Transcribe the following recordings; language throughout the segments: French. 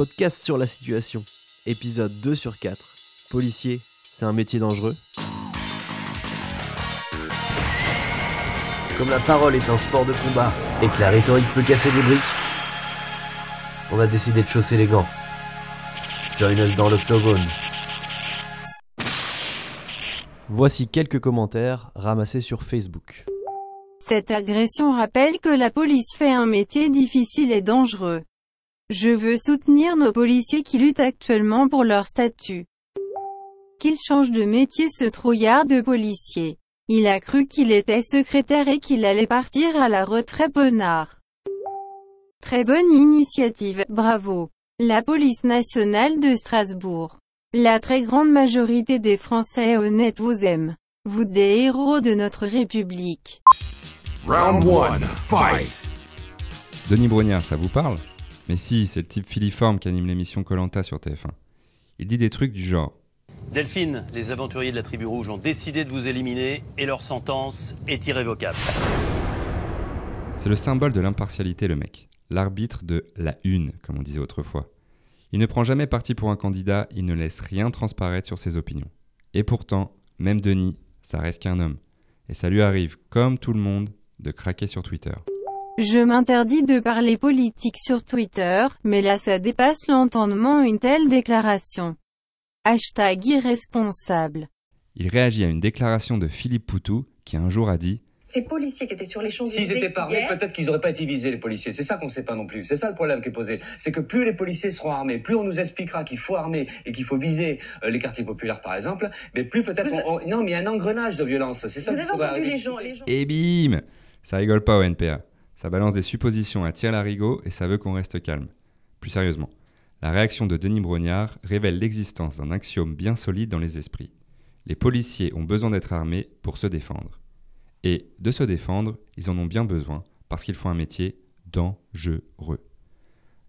podcast sur la situation. Épisode 2 sur 4. Policier, c'est un métier dangereux Comme la parole est un sport de combat et que la rhétorique peut casser des briques, on a décidé de chausser les gants. Join us dans l'octogone. Voici quelques commentaires ramassés sur Facebook. Cette agression rappelle que la police fait un métier difficile et dangereux. Je veux soutenir nos policiers qui luttent actuellement pour leur statut. Qu'ils changent de métier ce trouillard de policier. Il a cru qu'il était secrétaire et qu'il allait partir à la retraite bonnard. Très bonne initiative, bravo. La police nationale de Strasbourg. La très grande majorité des Français honnêtes vous aiment. Vous des héros de notre République. Round 1, fight Denis Brognard, ça vous parle? Mais si, c'est le type filiforme qui anime l'émission Colanta sur TF1. Il dit des trucs du genre Delphine, les aventuriers de la tribu rouge ont décidé de vous éliminer et leur sentence est irrévocable. C'est le symbole de l'impartialité, le mec. L'arbitre de la une, comme on disait autrefois. Il ne prend jamais parti pour un candidat, il ne laisse rien transparaître sur ses opinions. Et pourtant, même Denis, ça reste qu'un homme. Et ça lui arrive, comme tout le monde, de craquer sur Twitter. Je m'interdis de parler politique sur Twitter, mais là ça dépasse l'entendement une telle déclaration. Hashtag irresponsable. Il réagit à une déclaration de Philippe Poutou qui un jour a dit Ces policiers qui étaient sur les Champs-Élysées S'ils étaient pas armés, hier, peut-être qu'ils n'auraient pas été visés, les policiers. C'est ça qu'on ne sait pas non plus. C'est ça le problème qui est posé. C'est que plus les policiers seront armés, plus on nous expliquera qu'il faut armer et qu'il faut viser euh, les quartiers populaires, par exemple, mais plus peut-être on- on- Non, mais il y a un engrenage de violence. C'est ça vous qu'il avez faudrait entendu les gens, les gens. Et bim Ça rigole pas au NPA. Ça balance des suppositions à tir larigot et ça veut qu'on reste calme. Plus sérieusement, la réaction de Denis Brognard révèle l'existence d'un axiome bien solide dans les esprits. Les policiers ont besoin d'être armés pour se défendre. Et de se défendre, ils en ont bien besoin parce qu'ils font un métier dangereux.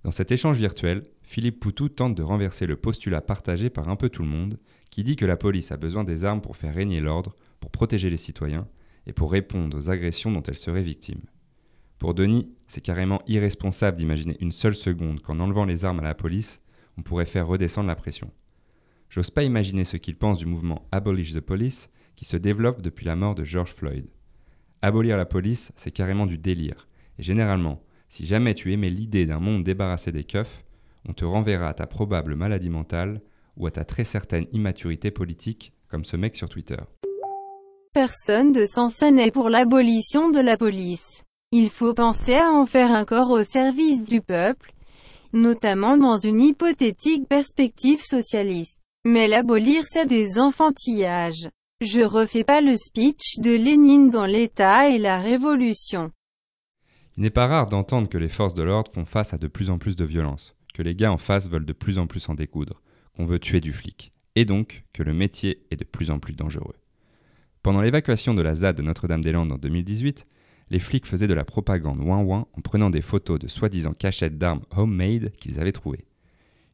Dans cet échange virtuel, Philippe Poutou tente de renverser le postulat partagé par un peu tout le monde qui dit que la police a besoin des armes pour faire régner l'ordre, pour protéger les citoyens et pour répondre aux agressions dont elle serait victime. Pour Denis, c'est carrément irresponsable d'imaginer une seule seconde qu'en enlevant les armes à la police, on pourrait faire redescendre la pression. J'ose pas imaginer ce qu'il pense du mouvement Abolish the Police qui se développe depuis la mort de George Floyd. Abolir la police, c'est carrément du délire. Et généralement, si jamais tu aimais l'idée d'un monde débarrassé des keufs, on te renverra à ta probable maladie mentale ou à ta très certaine immaturité politique, comme ce mec sur Twitter. Personne de sensé n'est pour l'abolition de la police. Il faut penser à en faire un corps au service du peuple, notamment dans une hypothétique perspective socialiste. Mais l'abolir c'est des enfantillages. Je refais pas le speech de Lénine dans l'État et la Révolution. Il n'est pas rare d'entendre que les forces de l'ordre font face à de plus en plus de violence, que les gars en face veulent de plus en plus en découdre, qu'on veut tuer du flic, et donc que le métier est de plus en plus dangereux. Pendant l'évacuation de la ZAD de Notre-Dame-des-Landes en 2018, les flics faisaient de la propagande ouin-ouin en prenant des photos de soi-disant cachettes d'armes homemade qu'ils avaient trouvées.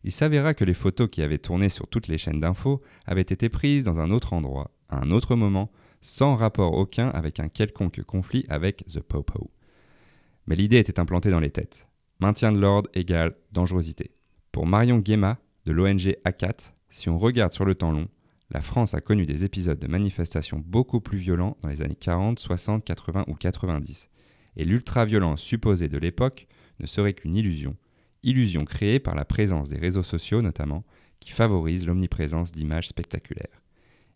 Il s'avéra que les photos qui avaient tourné sur toutes les chaînes d'infos avaient été prises dans un autre endroit, à un autre moment, sans rapport aucun avec un quelconque conflit avec The Popo. Mais l'idée était implantée dans les têtes. Maintien de l'ordre égale dangerosité. Pour Marion Guéma, de l'ONG ACAT, si on regarde sur le temps long, la France a connu des épisodes de manifestations beaucoup plus violents dans les années 40, 60, 80 ou 90. Et l'ultra-violence supposée de l'époque ne serait qu'une illusion. Illusion créée par la présence des réseaux sociaux notamment, qui favorisent l'omniprésence d'images spectaculaires.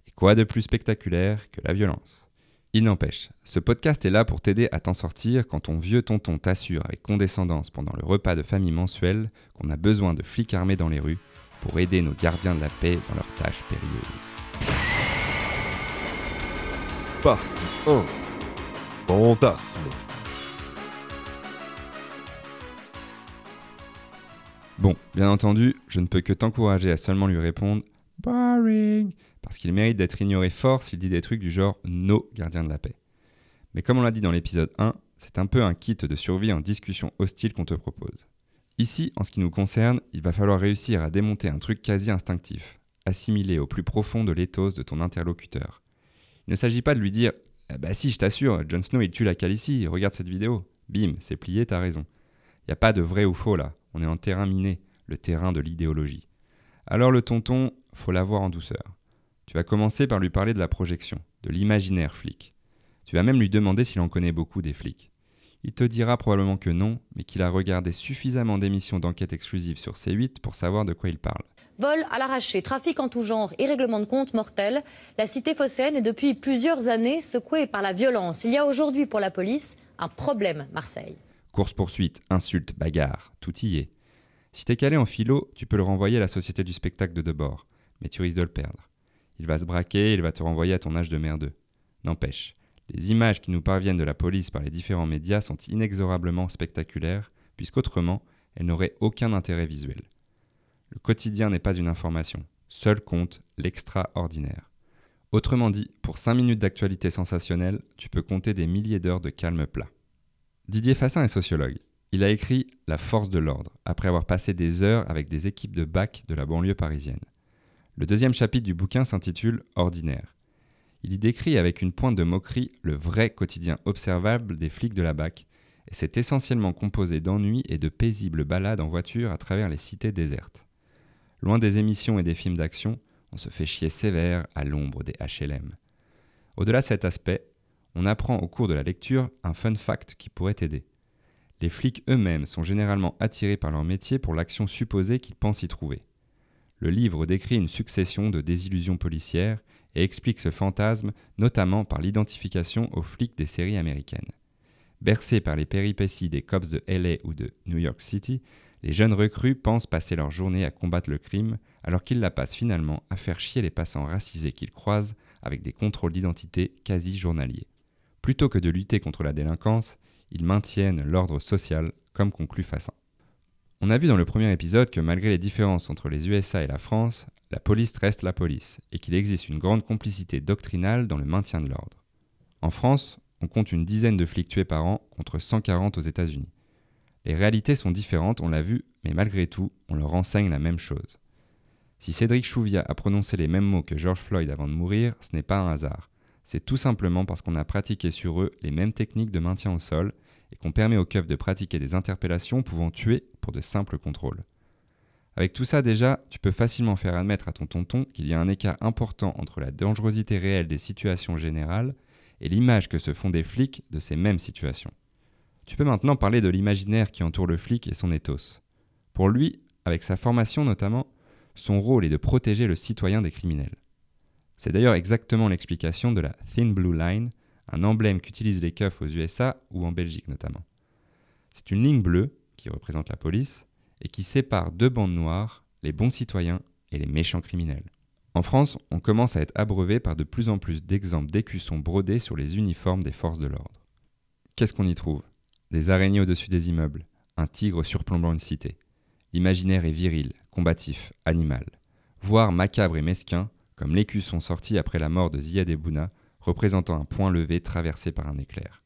Et quoi de plus spectaculaire que la violence? Il n'empêche, ce podcast est là pour t'aider à t'en sortir quand ton vieux tonton t'assure avec condescendance pendant le repas de famille mensuel qu'on a besoin de flics armés dans les rues pour aider nos gardiens de la paix dans leurs tâches périlleuses. Partie 1 Fantasme Bon, bien entendu, je ne peux que t'encourager à seulement lui répondre Boring parce qu'il mérite d'être ignoré fort s'il dit des trucs du genre nos gardiens de la paix. Mais comme on l'a dit dans l'épisode 1, c'est un peu un kit de survie en discussion hostile qu'on te propose. Ici, en ce qui nous concerne, il va falloir réussir à démonter un truc quasi instinctif, assimilé au plus profond de l'éthos de ton interlocuteur. Il ne s'agit pas de lui dire Ah Bah si, je t'assure, Jon Snow il tue la Khaleesi, regarde cette vidéo. Bim, c'est plié, t'as raison. Il n'y a pas de vrai ou faux là, on est en terrain miné. le terrain de l'idéologie. Alors le tonton, faut l'avoir en douceur. Tu vas commencer par lui parler de la projection, de l'imaginaire flic. Tu vas même lui demander s'il en connaît beaucoup des flics. Il te dira probablement que non, mais qu'il a regardé suffisamment d'émissions d'enquête exclusives sur C8 pour savoir de quoi il parle. Vol à l'arraché, trafic en tout genre et règlement de compte mortel, la cité phocéenne est depuis plusieurs années secouée par la violence. Il y a aujourd'hui pour la police un problème, Marseille. Course-poursuite, insultes, bagarre, tout y est. Si t'es calé en philo, tu peux le renvoyer à la société du spectacle de Debord, mais tu risques de le perdre. Il va se braquer, il va te renvoyer à ton âge de merdeux. N'empêche, les images qui nous parviennent de la police par les différents médias sont inexorablement spectaculaires, puisqu'autrement, elles n'auraient aucun intérêt visuel. Le quotidien n'est pas une information, seul compte l'extraordinaire. Autrement dit, pour 5 minutes d'actualité sensationnelle, tu peux compter des milliers d'heures de calme plat. Didier Fassin est sociologue. Il a écrit La force de l'ordre, après avoir passé des heures avec des équipes de bac de la banlieue parisienne. Le deuxième chapitre du bouquin s'intitule Ordinaire. Il y décrit avec une pointe de moquerie le vrai quotidien observable des flics de la BAC, et c'est essentiellement composé d'ennuis et de paisibles balades en voiture à travers les cités désertes. Loin des émissions et des films d'action, on se fait chier sévère à l'ombre des HLM. Au-delà de cet aspect, on apprend au cours de la lecture un fun fact qui pourrait aider. Les flics eux-mêmes sont généralement attirés par leur métier pour l'action supposée qu'ils pensent y trouver. Le livre décrit une succession de désillusions policières et explique ce fantasme notamment par l'identification aux flics des séries américaines. Bercés par les péripéties des cops de LA ou de New York City, les jeunes recrues pensent passer leur journée à combattre le crime alors qu'ils la passent finalement à faire chier les passants racisés qu'ils croisent avec des contrôles d'identité quasi journaliers. Plutôt que de lutter contre la délinquance, ils maintiennent l'ordre social, comme conclut Fassin. On a vu dans le premier épisode que malgré les différences entre les USA et la France, la police reste la police, et qu'il existe une grande complicité doctrinale dans le maintien de l'ordre. En France, on compte une dizaine de flics tués par an contre 140 aux États-Unis. Les réalités sont différentes, on l'a vu, mais malgré tout, on leur enseigne la même chose. Si Cédric Chouviat a prononcé les mêmes mots que George Floyd avant de mourir, ce n'est pas un hasard. C'est tout simplement parce qu'on a pratiqué sur eux les mêmes techniques de maintien au sol et qu'on permet aux keufs de pratiquer des interpellations pouvant tuer pour de simples contrôles. Avec tout ça déjà, tu peux facilement faire admettre à ton tonton qu'il y a un écart important entre la dangerosité réelle des situations générales et l'image que se font des flics de ces mêmes situations. Tu peux maintenant parler de l'imaginaire qui entoure le flic et son ethos. Pour lui, avec sa formation notamment, son rôle est de protéger le citoyen des criminels. C'est d'ailleurs exactement l'explication de la Thin Blue Line, un emblème qu'utilisent les keufs aux USA ou en Belgique notamment. C'est une ligne bleue, qui représente la police, et qui sépare deux bandes noires, les bons citoyens et les méchants criminels. En France, on commence à être abreuvé par de plus en plus d'exemples d'écussons brodés sur les uniformes des forces de l'ordre. Qu'est-ce qu'on y trouve? Des araignées au-dessus des immeubles, un tigre surplombant une cité. L'imaginaire est viril, combatif, animal, voire macabre et mesquin, comme l'écusson sorti après la mort de Ziad Ebouna, représentant un point levé traversé par un éclair.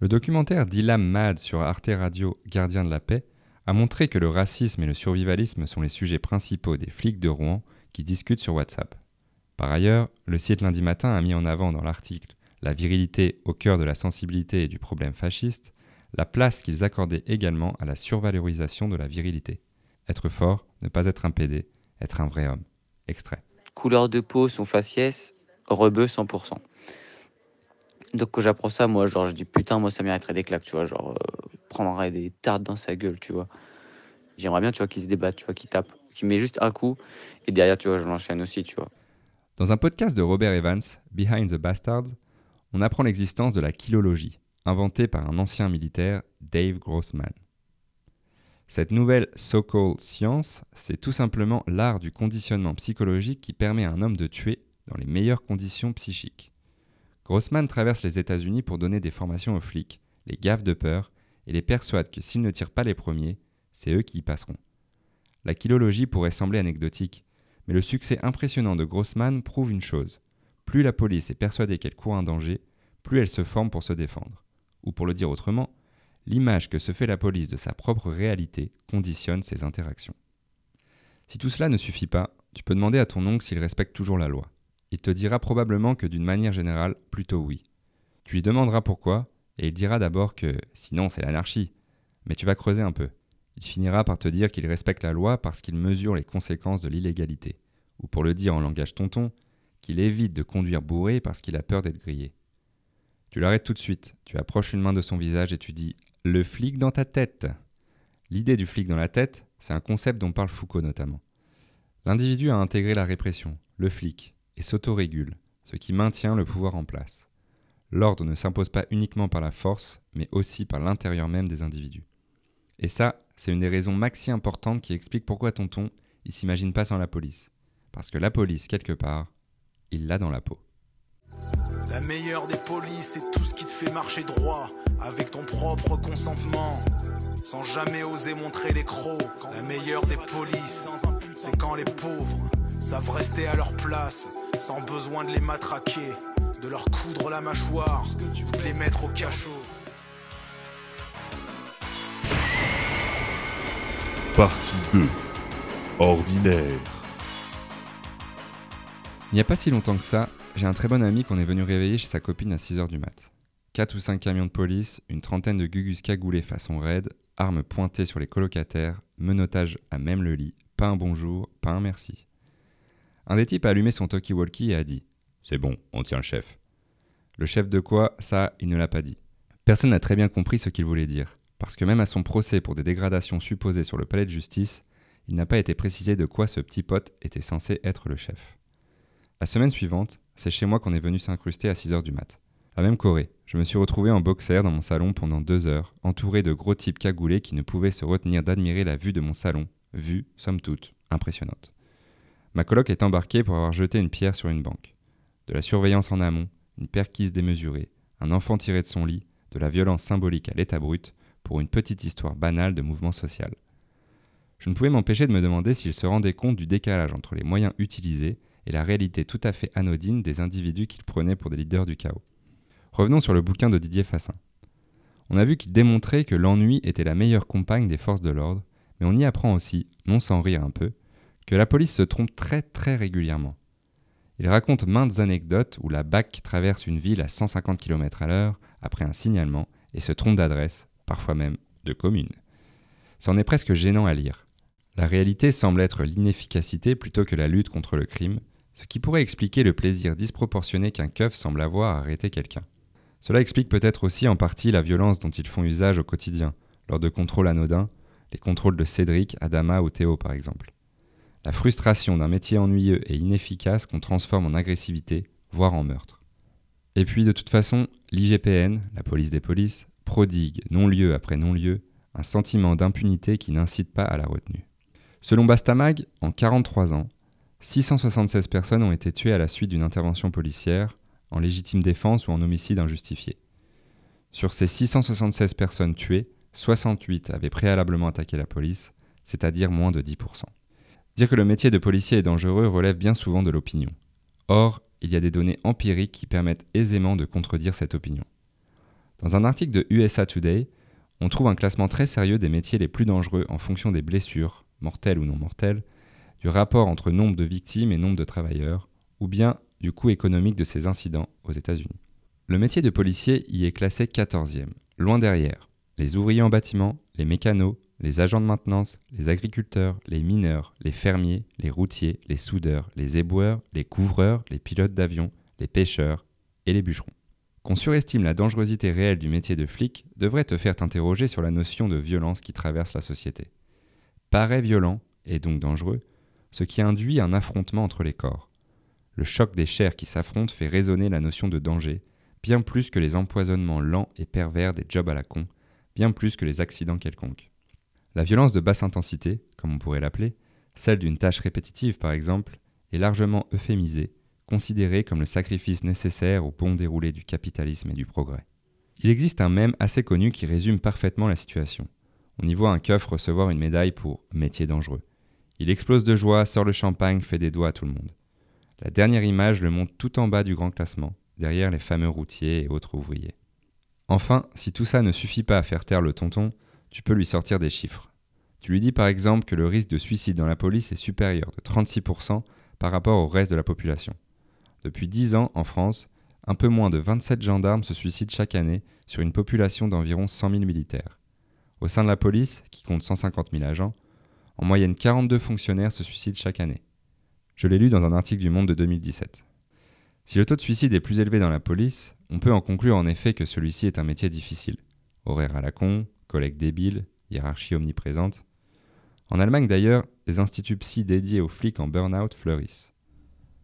Le documentaire d'Ilam Mad sur Arte Radio Gardien de la paix a montré que le racisme et le survivalisme sont les sujets principaux des flics de Rouen qui discutent sur WhatsApp. Par ailleurs, le site lundi matin a mis en avant dans l'article La virilité au cœur de la sensibilité et du problème fasciste, la place qu'ils accordaient également à la survalorisation de la virilité. Être fort, ne pas être un PD, être un vrai homme. Extrait couleur de peau, son faciès, rebeu 100%. Donc quand j'apprends ça, moi, genre, je dis putain, moi, ça mériterait des claques, tu vois, genre, euh, des tartes dans sa gueule, tu vois. J'aimerais bien, tu vois, qu'il se débatte, tu vois, qu'il tape, qu'il met juste un coup, et derrière, tu vois, je l'enchaîne aussi, tu vois. Dans un podcast de Robert Evans, Behind the Bastards, on apprend l'existence de la kilologie, inventée par un ancien militaire, Dave Grossman. Cette nouvelle so-called science, c'est tout simplement l'art du conditionnement psychologique qui permet à un homme de tuer dans les meilleures conditions psychiques. Grossman traverse les États-Unis pour donner des formations aux flics, les gaffe de peur et les persuade que s'ils ne tirent pas les premiers, c'est eux qui y passeront. La kilologie pourrait sembler anecdotique, mais le succès impressionnant de Grossman prouve une chose. Plus la police est persuadée qu'elle court un danger, plus elle se forme pour se défendre. Ou pour le dire autrement, l'image que se fait la police de sa propre réalité conditionne ses interactions. Si tout cela ne suffit pas, tu peux demander à ton oncle s'il respecte toujours la loi. Il te dira probablement que d'une manière générale, plutôt oui. Tu lui demanderas pourquoi, et il dira d'abord que sinon c'est l'anarchie. Mais tu vas creuser un peu. Il finira par te dire qu'il respecte la loi parce qu'il mesure les conséquences de l'illégalité. Ou pour le dire en langage tonton, qu'il évite de conduire bourré parce qu'il a peur d'être grillé. Tu l'arrêtes tout de suite, tu approches une main de son visage et tu dis Le flic dans ta tête. L'idée du flic dans la tête, c'est un concept dont parle Foucault notamment. L'individu a intégré la répression, le flic, et s'autorégule, ce qui maintient le pouvoir en place. L'ordre ne s'impose pas uniquement par la force, mais aussi par l'intérieur même des individus. Et ça, c'est une des raisons maxi importantes qui explique pourquoi Tonton, il s'imagine pas sans la police. Parce que la police, quelque part, il l'a dans la peau. La meilleure des polices, c'est tout ce qui te fait marcher droit, avec ton propre consentement, sans jamais oser montrer les crocs. La meilleure des polices, c'est quand les pauvres savent rester à leur place, sans besoin de les matraquer, de leur coudre la mâchoire, de les mettre au cachot. Partie 2. Ordinaire. Il n'y a pas si longtemps que ça, j'ai un très bon ami qu'on est venu réveiller chez sa copine à 6h du mat. 4 ou 5 camions de police, une trentaine de gugus cagoulés façon raid, armes pointées sur les colocataires, menottage à même le lit, pas un bonjour, pas un merci. Un des types a allumé son talkie-walkie et a dit C'est bon, on tient le chef. Le chef de quoi? Ça, il ne l'a pas dit. Personne n'a très bien compris ce qu'il voulait dire, parce que même à son procès pour des dégradations supposées sur le palais de justice, il n'a pas été précisé de quoi ce petit pote était censé être le chef. La semaine suivante, c'est chez moi qu'on est venu s'incruster à 6h du mat. La même Corée, je me suis retrouvé en boxer dans mon salon pendant deux heures, entouré de gros types cagoulés qui ne pouvaient se retenir d'admirer la vue de mon salon, vue, somme toute, impressionnante. Ma coloc est embarquée pour avoir jeté une pierre sur une banque. De la surveillance en amont, une perquise démesurée, un enfant tiré de son lit, de la violence symbolique à l'état brut, pour une petite histoire banale de mouvement social. Je ne pouvais m'empêcher de me demander s'il se rendait compte du décalage entre les moyens utilisés et la réalité tout à fait anodine des individus qu'il prenait pour des leaders du chaos. Revenons sur le bouquin de Didier Fassin. On a vu qu'il démontrait que l'ennui était la meilleure compagne des forces de l'ordre, mais on y apprend aussi, non sans rire un peu, que la police se trompe très très régulièrement. Il raconte maintes anecdotes où la BAC traverse une ville à 150 km à l'heure après un signalement et se trompe d'adresse, parfois même de commune. C'en est presque gênant à lire. La réalité semble être l'inefficacité plutôt que la lutte contre le crime, ce qui pourrait expliquer le plaisir disproportionné qu'un keuf semble avoir à arrêter quelqu'un. Cela explique peut-être aussi en partie la violence dont ils font usage au quotidien, lors de contrôles anodins, les contrôles de Cédric, Adama ou Théo par exemple. La frustration d'un métier ennuyeux et inefficace qu'on transforme en agressivité, voire en meurtre. Et puis de toute façon, l'IGPN, la police des polices, prodigue, non-lieu après non-lieu, un sentiment d'impunité qui n'incite pas à la retenue. Selon Bastamag, en 43 ans, 676 personnes ont été tuées à la suite d'une intervention policière, en légitime défense ou en homicide injustifié. Sur ces 676 personnes tuées, 68 avaient préalablement attaqué la police, c'est-à-dire moins de 10%. Dire que le métier de policier est dangereux relève bien souvent de l'opinion. Or, il y a des données empiriques qui permettent aisément de contredire cette opinion. Dans un article de USA Today, on trouve un classement très sérieux des métiers les plus dangereux en fonction des blessures, mortelles ou non mortelles, du rapport entre nombre de victimes et nombre de travailleurs, ou bien du coût économique de ces incidents aux États-Unis. Le métier de policier y est classé 14e, loin derrière les ouvriers en bâtiment, les mécanos, les agents de maintenance, les agriculteurs, les mineurs, les fermiers, les routiers, les soudeurs, les éboueurs, les couvreurs, les pilotes d'avion, les pêcheurs et les bûcherons. Qu'on surestime la dangerosité réelle du métier de flic devrait te faire t'interroger sur la notion de violence qui traverse la société. Paraît violent, et donc dangereux, ce qui induit un affrontement entre les corps. Le choc des chairs qui s'affrontent fait résonner la notion de danger, bien plus que les empoisonnements lents et pervers des jobs à la con, bien plus que les accidents quelconques. La violence de basse intensité, comme on pourrait l'appeler, celle d'une tâche répétitive par exemple, est largement euphémisée, considérée comme le sacrifice nécessaire au bon déroulé du capitalisme et du progrès. Il existe un mème assez connu qui résume parfaitement la situation. On y voit un keuf recevoir une médaille pour métier dangereux. Il explose de joie, sort le champagne, fait des doigts à tout le monde. La dernière image le montre tout en bas du grand classement, derrière les fameux routiers et autres ouvriers. Enfin, si tout ça ne suffit pas à faire taire le tonton, tu peux lui sortir des chiffres. Tu lui dis par exemple que le risque de suicide dans la police est supérieur de 36% par rapport au reste de la population. Depuis 10 ans, en France, un peu moins de 27 gendarmes se suicident chaque année sur une population d'environ 100 000 militaires. Au sein de la police, qui compte 150 000 agents, en moyenne 42 fonctionnaires se suicident chaque année. Je l'ai lu dans un article du Monde de 2017. Si le taux de suicide est plus élevé dans la police, on peut en conclure en effet que celui-ci est un métier difficile. Horaire à la con, collègues débiles, hiérarchie omniprésente. En Allemagne d'ailleurs, des instituts psy dédiés aux flics en burn-out fleurissent.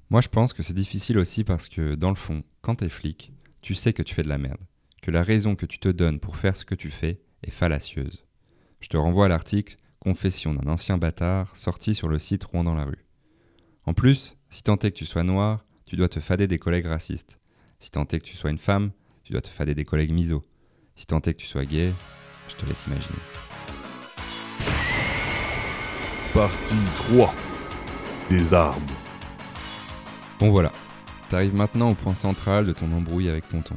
Moi je pense que c'est difficile aussi parce que, dans le fond, quand t'es flic, tu sais que tu fais de la merde, que la raison que tu te donnes pour faire ce que tu fais est fallacieuse. Je te renvoie à l'article Confession d'un ancien bâtard sorti sur le site Rouen dans la rue. En plus, si tant est que tu sois noir, tu dois te fader des collègues racistes. Si tant est que tu sois une femme, tu dois te fader des collègues miso. Si tant est que tu sois gay, je te laisse imaginer. Partie 3. Des armes. Bon voilà, t'arrives maintenant au point central de ton embrouille avec tonton.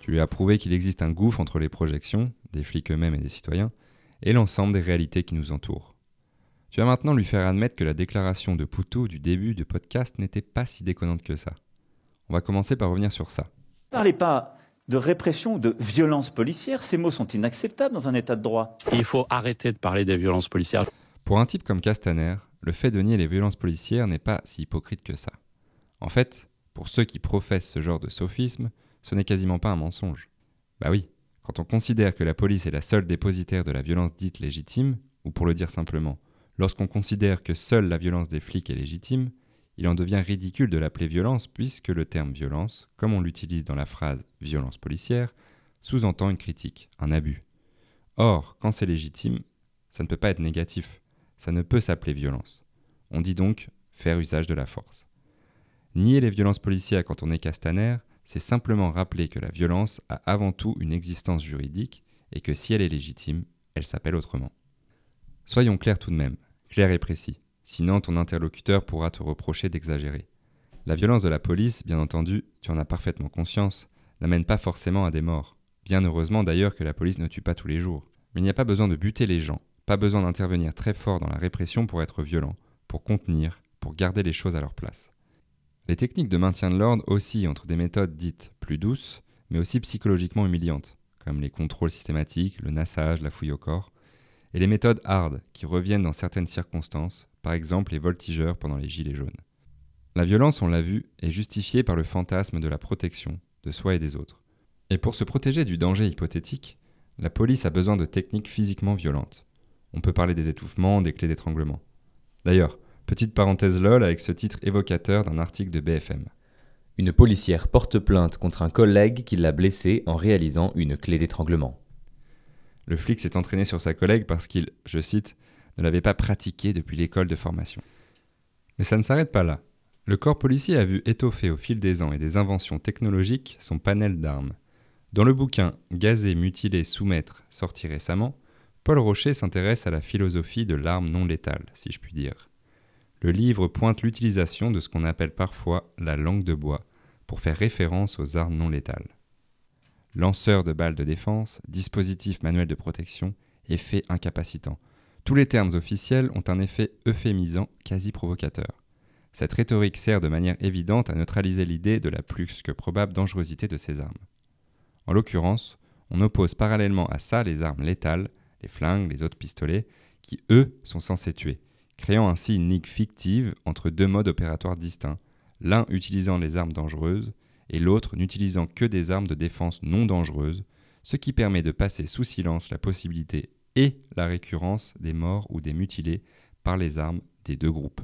Tu lui as prouvé qu'il existe un gouffre entre les projections, des flics eux-mêmes et des citoyens, et l'ensemble des réalités qui nous entourent. Tu vas maintenant lui faire admettre que la déclaration de Poutou du début du podcast n'était pas si déconnante que ça. On va commencer par revenir sur ça. Ne parlez pas de répression ou de violence policière, ces mots sont inacceptables dans un état de droit. Il faut arrêter de parler des violences policières. Pour un type comme Castaner, le fait de nier les violences policières n'est pas si hypocrite que ça. En fait, pour ceux qui professent ce genre de sophisme, ce n'est quasiment pas un mensonge. Bah oui, quand on considère que la police est la seule dépositaire de la violence dite légitime, ou pour le dire simplement, lorsqu'on considère que seule la violence des flics est légitime, il en devient ridicule de l'appeler violence puisque le terme violence, comme on l'utilise dans la phrase violence policière, sous-entend une critique, un abus. Or, quand c'est légitime, ça ne peut pas être négatif, ça ne peut s'appeler violence. On dit donc faire usage de la force. Nier les violences policières quand on est castaner, c'est simplement rappeler que la violence a avant tout une existence juridique et que si elle est légitime, elle s'appelle autrement. Soyons clairs tout de même, clairs et précis, sinon ton interlocuteur pourra te reprocher d'exagérer. La violence de la police, bien entendu, tu en as parfaitement conscience, n'amène pas forcément à des morts. Bien heureusement d'ailleurs que la police ne tue pas tous les jours. Mais il n'y a pas besoin de buter les gens, pas besoin d'intervenir très fort dans la répression pour être violent, pour contenir, pour garder les choses à leur place. Les techniques de maintien de l'ordre oscillent entre des méthodes dites plus douces, mais aussi psychologiquement humiliantes, comme les contrôles systématiques, le nassage, la fouille au corps, et les méthodes hard, qui reviennent dans certaines circonstances, par exemple les voltigeurs pendant les gilets jaunes. La violence, on l'a vu, est justifiée par le fantasme de la protection, de soi et des autres. Et pour se protéger du danger hypothétique, la police a besoin de techniques physiquement violentes. On peut parler des étouffements, des clés d'étranglement. D'ailleurs, Petite parenthèse lol avec ce titre évocateur d'un article de BFM. Une policière porte plainte contre un collègue qui l'a blessée en réalisant une clé d'étranglement. Le flic s'est entraîné sur sa collègue parce qu'il, je cite, ne l'avait pas pratiqué depuis l'école de formation. Mais ça ne s'arrête pas là. Le corps policier a vu étoffer au fil des ans et des inventions technologiques son panel d'armes. Dans le bouquin Gazer, mutiler, soumettre, sorti récemment, Paul Rocher s'intéresse à la philosophie de l'arme non létale, si je puis dire le livre pointe l'utilisation de ce qu'on appelle parfois la langue de bois pour faire référence aux armes non létales. Lanceur de balles de défense, dispositif manuel de protection, effet incapacitant. Tous les termes officiels ont un effet euphémisant quasi provocateur. Cette rhétorique sert de manière évidente à neutraliser l'idée de la plus que probable dangerosité de ces armes. En l'occurrence, on oppose parallèlement à ça les armes létales, les flingues, les autres pistolets, qui eux sont censés tuer, créant ainsi une ligue fictive entre deux modes opératoires distincts, l'un utilisant les armes dangereuses et l'autre n'utilisant que des armes de défense non dangereuses, ce qui permet de passer sous silence la possibilité et la récurrence des morts ou des mutilés par les armes des deux groupes.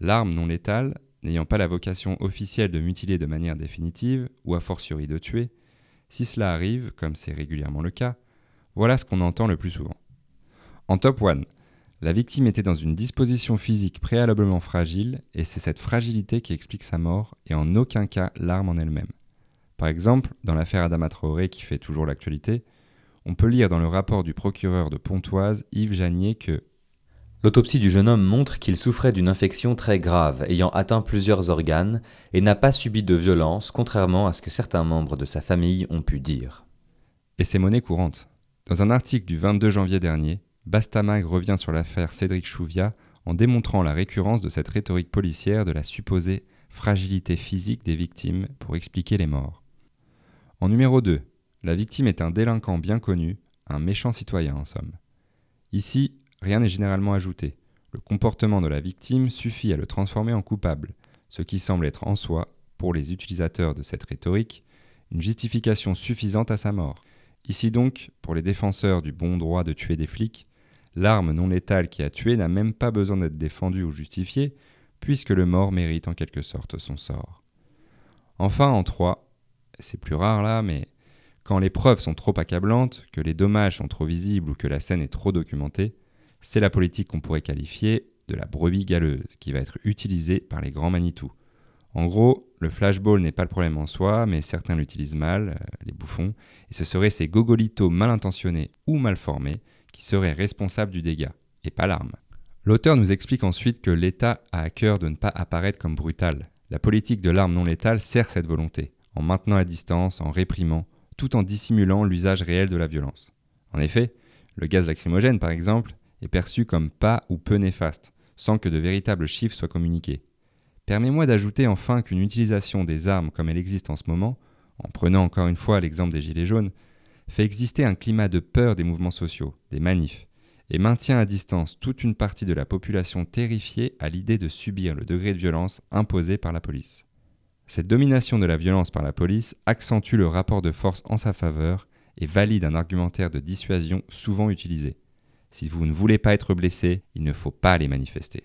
L'arme non létale, n'ayant pas la vocation officielle de mutiler de manière définitive, ou a fortiori de tuer, si cela arrive, comme c'est régulièrement le cas, voilà ce qu'on entend le plus souvent. En top 1, la victime était dans une disposition physique préalablement fragile et c'est cette fragilité qui explique sa mort et en aucun cas l'arme en elle-même. Par exemple, dans l'affaire Adama Traoré qui fait toujours l'actualité, on peut lire dans le rapport du procureur de Pontoise Yves Janier que L'autopsie du jeune homme montre qu'il souffrait d'une infection très grave ayant atteint plusieurs organes et n'a pas subi de violence contrairement à ce que certains membres de sa famille ont pu dire. Et c'est monnaie courante. Dans un article du 22 janvier dernier, Bastamag revient sur l'affaire Cédric Chouviat en démontrant la récurrence de cette rhétorique policière de la supposée fragilité physique des victimes pour expliquer les morts. En numéro 2, la victime est un délinquant bien connu, un méchant citoyen en somme. Ici, rien n'est généralement ajouté. Le comportement de la victime suffit à le transformer en coupable, ce qui semble être en soi, pour les utilisateurs de cette rhétorique, une justification suffisante à sa mort. Ici donc, pour les défenseurs du bon droit de tuer des flics, l'arme non létale qui a tué n'a même pas besoin d'être défendue ou justifiée, puisque le mort mérite en quelque sorte son sort. Enfin, en trois, c'est plus rare là, mais quand les preuves sont trop accablantes, que les dommages sont trop visibles ou que la scène est trop documentée, c'est la politique qu'on pourrait qualifier de la brebis galeuse qui va être utilisée par les grands Manitou. En gros, le flashball n'est pas le problème en soi, mais certains l'utilisent mal, euh, les bouffons, et ce seraient ces gogolitos mal intentionnés ou mal formés qui seraient responsables du dégât, et pas l'arme. L'auteur nous explique ensuite que l'État a à cœur de ne pas apparaître comme brutal. La politique de l'arme non létale sert cette volonté, en maintenant la distance, en réprimant, tout en dissimulant l'usage réel de la violence. En effet, le gaz lacrymogène, par exemple, est perçu comme pas ou peu néfaste, sans que de véritables chiffres soient communiqués. Permets-moi d'ajouter enfin qu'une utilisation des armes comme elle existe en ce moment, en prenant encore une fois l'exemple des Gilets jaunes, fait exister un climat de peur des mouvements sociaux, des manifs, et maintient à distance toute une partie de la population terrifiée à l'idée de subir le degré de violence imposé par la police. Cette domination de la violence par la police accentue le rapport de force en sa faveur et valide un argumentaire de dissuasion souvent utilisé. Si vous ne voulez pas être blessé, il ne faut pas les manifester.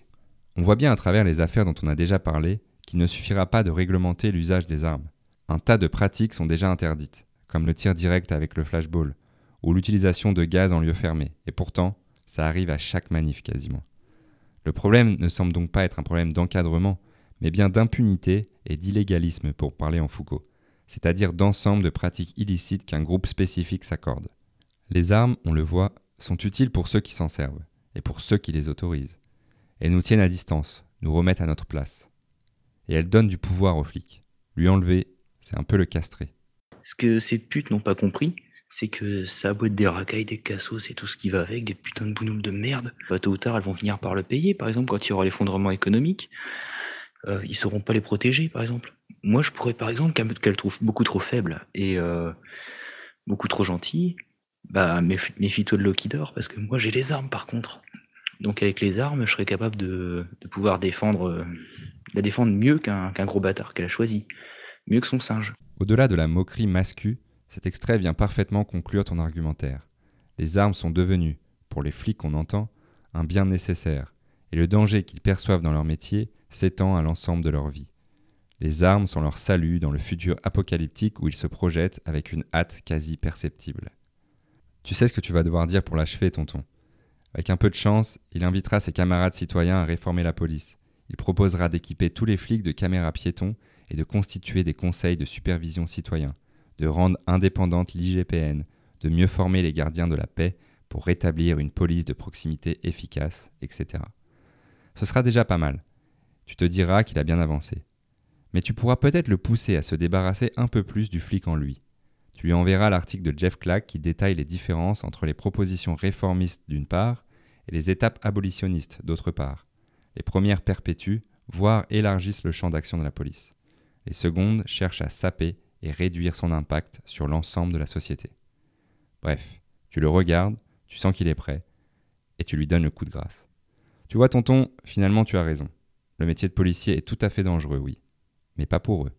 On voit bien à travers les affaires dont on a déjà parlé qu'il ne suffira pas de réglementer l'usage des armes. Un tas de pratiques sont déjà interdites, comme le tir direct avec le flashball, ou l'utilisation de gaz en lieu fermé, et pourtant, ça arrive à chaque manif quasiment. Le problème ne semble donc pas être un problème d'encadrement, mais bien d'impunité et d'illégalisme pour parler en Foucault, c'est-à-dire d'ensemble de pratiques illicites qu'un groupe spécifique s'accorde. Les armes, on le voit, sont utiles pour ceux qui s'en servent, et pour ceux qui les autorisent. Elles nous tiennent à distance, nous remettent à notre place. Et elles donnent du pouvoir aux flics. Lui enlever, c'est un peu le castrer. Ce que ces putes n'ont pas compris, c'est que ça être des racailles, des cassos et tout ce qui va avec, des putains de bonhommes de merde, bah, tôt ou tard elles vont finir par le payer, par exemple quand il y aura l'effondrement économique, euh, ils sauront pas les protéger, par exemple. Moi je pourrais par exemple qu'elle trouve beaucoup trop faible et euh, beaucoup trop gentille, bah méfie-toi de Loki parce que moi j'ai les armes par contre. Donc avec les armes, je serais capable de, pouvoir défendre, euh, la défendre mieux qu'un gros bâtard qu'elle a choisi, mieux que son singe. Au-delà de la moquerie mascue, cet extrait vient parfaitement conclure ton argumentaire. Les armes sont devenues, pour les flics qu'on entend, un bien nécessaire, et le danger qu'ils perçoivent dans leur métier s'étend à l'ensemble de leur vie. Les armes sont leur salut dans le futur apocalyptique où ils se projettent avec une hâte quasi perceptible. Tu sais ce que tu vas devoir dire pour l'achever, tonton. Avec un peu de chance, il invitera ses camarades citoyens à réformer la police. Il proposera d'équiper tous les flics de caméras piétons et de constituer des conseils de supervision citoyens, de rendre indépendante l'IGPN, de mieux former les gardiens de la paix pour rétablir une police de proximité efficace, etc. Ce sera déjà pas mal. Tu te diras qu'il a bien avancé. Mais tu pourras peut-être le pousser à se débarrasser un peu plus du flic en lui. Tu lui enverras l'article de Jeff Clack qui détaille les différences entre les propositions réformistes d'une part et les étapes abolitionnistes d'autre part. Les premières perpétuent, voire élargissent le champ d'action de la police. Les secondes cherchent à saper et réduire son impact sur l'ensemble de la société. Bref, tu le regardes, tu sens qu'il est prêt, et tu lui donnes le coup de grâce. Tu vois, tonton, finalement tu as raison. Le métier de policier est tout à fait dangereux, oui, mais pas pour eux.